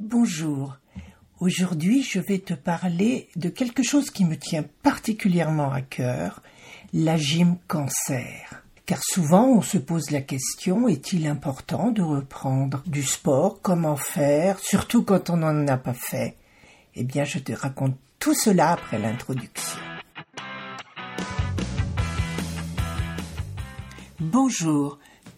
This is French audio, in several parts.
Bonjour. Aujourd'hui, je vais te parler de quelque chose qui me tient particulièrement à cœur, la gym cancer. Car souvent, on se pose la question, est-il important de reprendre du sport? Comment faire? Surtout quand on n'en a pas fait. Eh bien, je te raconte tout cela après l'introduction. Bonjour.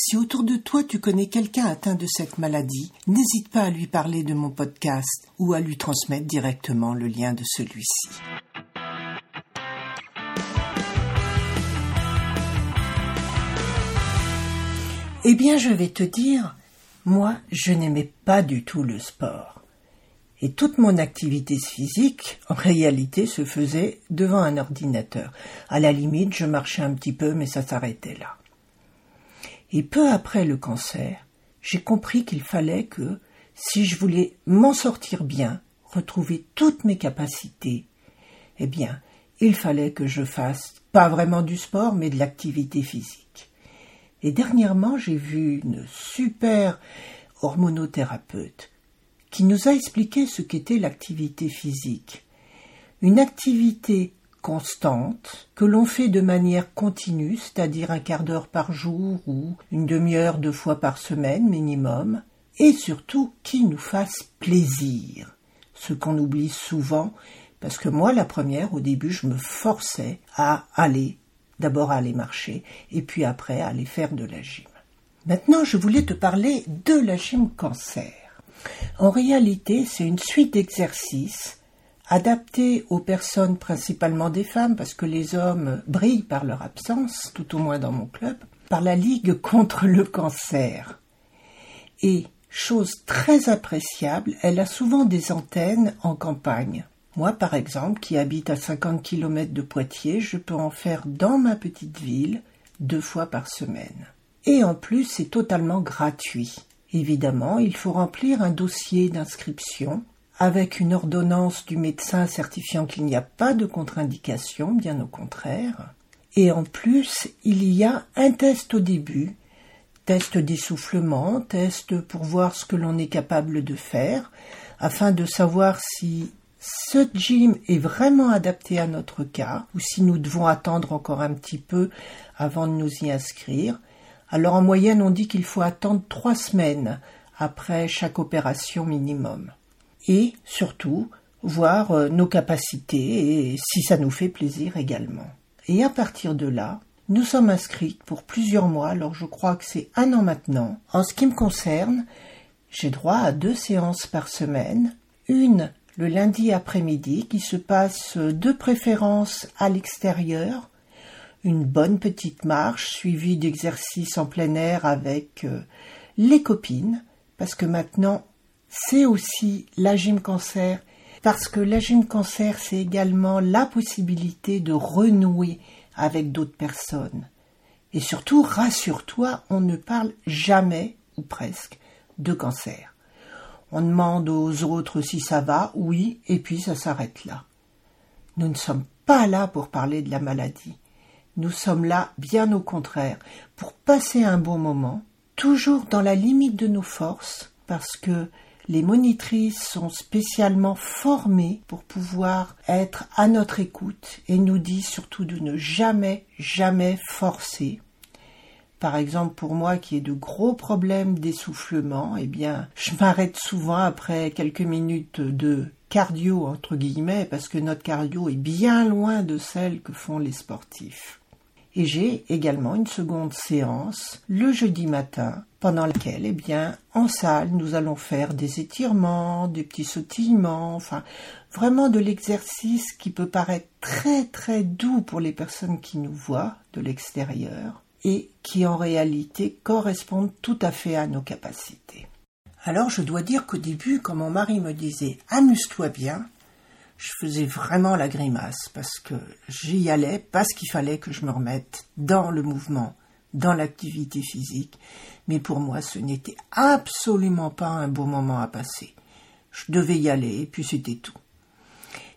si autour de toi tu connais quelqu'un atteint de cette maladie, n'hésite pas à lui parler de mon podcast ou à lui transmettre directement le lien de celui-ci. Eh bien, je vais te dire, moi, je n'aimais pas du tout le sport. Et toute mon activité physique, en réalité, se faisait devant un ordinateur. À la limite, je marchais un petit peu, mais ça s'arrêtait là. Et peu après le cancer, j'ai compris qu'il fallait que, si je voulais m'en sortir bien, retrouver toutes mes capacités, eh bien, il fallait que je fasse pas vraiment du sport, mais de l'activité physique. Et dernièrement, j'ai vu une super hormonothérapeute qui nous a expliqué ce qu'était l'activité physique. Une activité constante, que l'on fait de manière continue, c'est-à-dire un quart d'heure par jour ou une demi-heure deux fois par semaine minimum, et surtout qui nous fasse plaisir, ce qu'on oublie souvent, parce que moi, la première, au début, je me forçais à aller, d'abord aller marcher, et puis après aller faire de la gym. Maintenant, je voulais te parler de la gym cancer. En réalité, c'est une suite d'exercices adapté aux personnes principalement des femmes, parce que les hommes brillent par leur absence, tout au moins dans mon club, par la Ligue contre le cancer. Et, chose très appréciable, elle a souvent des antennes en campagne. Moi, par exemple, qui habite à 50 km de Poitiers, je peux en faire dans ma petite ville deux fois par semaine. Et en plus, c'est totalement gratuit. Évidemment, il faut remplir un dossier d'inscription avec une ordonnance du médecin certifiant qu'il n'y a pas de contre-indication, bien au contraire. Et en plus, il y a un test au début, test d'essoufflement, test pour voir ce que l'on est capable de faire, afin de savoir si ce gym est vraiment adapté à notre cas, ou si nous devons attendre encore un petit peu avant de nous y inscrire. Alors en moyenne, on dit qu'il faut attendre trois semaines après chaque opération minimum et surtout voir euh, nos capacités et si ça nous fait plaisir également. Et à partir de là, nous sommes inscrites pour plusieurs mois, alors je crois que c'est un an maintenant. En ce qui me concerne, j'ai droit à deux séances par semaine, une le lundi après-midi qui se passe de préférence à l'extérieur, une bonne petite marche suivie d'exercices en plein air avec euh, les copines, parce que maintenant c'est aussi la gym cancer, parce que la gym cancer, c'est également la possibilité de renouer avec d'autres personnes. Et surtout, rassure-toi, on ne parle jamais, ou presque, de cancer. On demande aux autres si ça va, oui, et puis ça s'arrête là. Nous ne sommes pas là pour parler de la maladie. Nous sommes là, bien au contraire, pour passer un bon moment, toujours dans la limite de nos forces, parce que les monitrices sont spécialement formées pour pouvoir être à notre écoute et nous disent surtout de ne jamais, jamais forcer. Par exemple, pour moi qui ai de gros problèmes d'essoufflement, eh bien, je m'arrête souvent après quelques minutes de cardio entre guillemets parce que notre cardio est bien loin de celle que font les sportifs. Et j'ai également une seconde séance le jeudi matin pendant laquelle, eh bien, en salle, nous allons faire des étirements, des petits sautillements, enfin, vraiment de l'exercice qui peut paraître très très doux pour les personnes qui nous voient de l'extérieur et qui en réalité correspondent tout à fait à nos capacités. Alors je dois dire qu'au début, quand mon mari me disait amuse-toi bien, je faisais vraiment la grimace parce que j'y allais parce qu'il fallait que je me remette dans le mouvement, dans l'activité physique, mais pour moi ce n'était absolument pas un beau moment à passer. Je devais y aller puis c'était tout.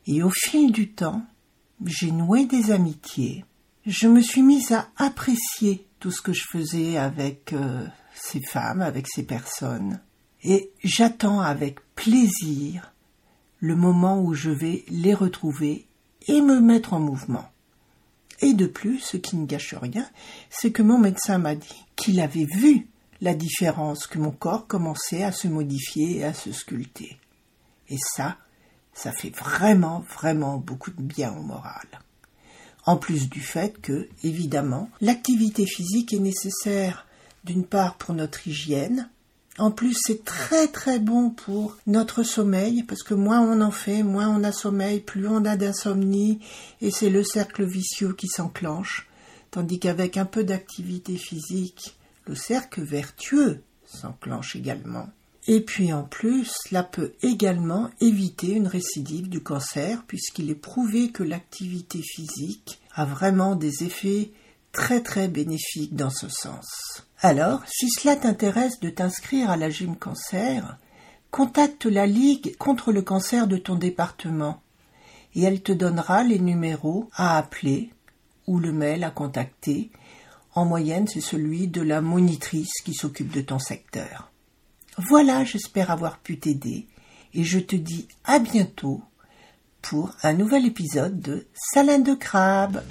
Et au fil du temps, j'ai noué des amitiés. Je me suis mise à apprécier tout ce que je faisais avec euh, ces femmes, avec ces personnes. Et j'attends avec plaisir le moment où je vais les retrouver et me mettre en mouvement. Et de plus, ce qui ne gâche rien, c'est que mon médecin m'a dit qu'il avait vu la différence, que mon corps commençait à se modifier et à se sculpter. Et ça, ça fait vraiment, vraiment beaucoup de bien au moral. En plus du fait que, évidemment, l'activité physique est nécessaire d'une part pour notre hygiène, en plus c'est très très bon pour notre sommeil, parce que moins on en fait, moins on a sommeil, plus on a d'insomnie, et c'est le cercle vicieux qui s'enclenche, tandis qu'avec un peu d'activité physique, le cercle vertueux s'enclenche également. Et puis en plus, cela peut également éviter une récidive du cancer, puisqu'il est prouvé que l'activité physique a vraiment des effets très très bénéfiques dans ce sens. Alors, si cela t'intéresse de t'inscrire à la Gym Cancer, contacte la Ligue contre le cancer de ton département et elle te donnera les numéros à appeler ou le mail à contacter. En moyenne, c'est celui de la monitrice qui s'occupe de ton secteur. Voilà, j'espère avoir pu t'aider et je te dis à bientôt pour un nouvel épisode de Salade de crabe.